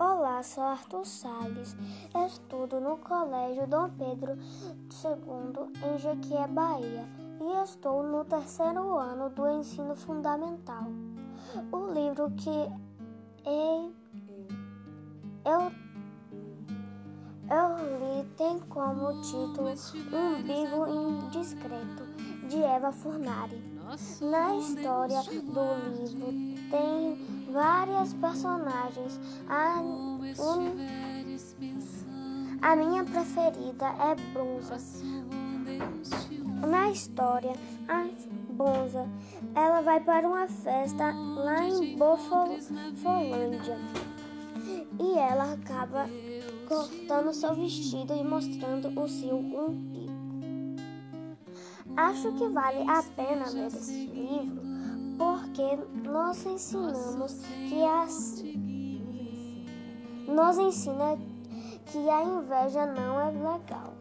Olá, sou Arthur Salles. Estudo no Colégio Dom Pedro II em Jequié, Bahia, e estou no terceiro ano do ensino fundamental. O livro que eu, eu, eu li tem como título Umbigo Indiscreto, de Eva Furnari. Na história do livro tem várias personagens. A, um, a minha preferida é Brunza. Na história, a Bonza, ela vai para uma festa lá em Bofolândia e ela acaba cortando seu vestido e mostrando o seu umbigo. Acho que vale a pena ler esse livro porque nós ensinamos que as nos ensina que a inveja não é legal.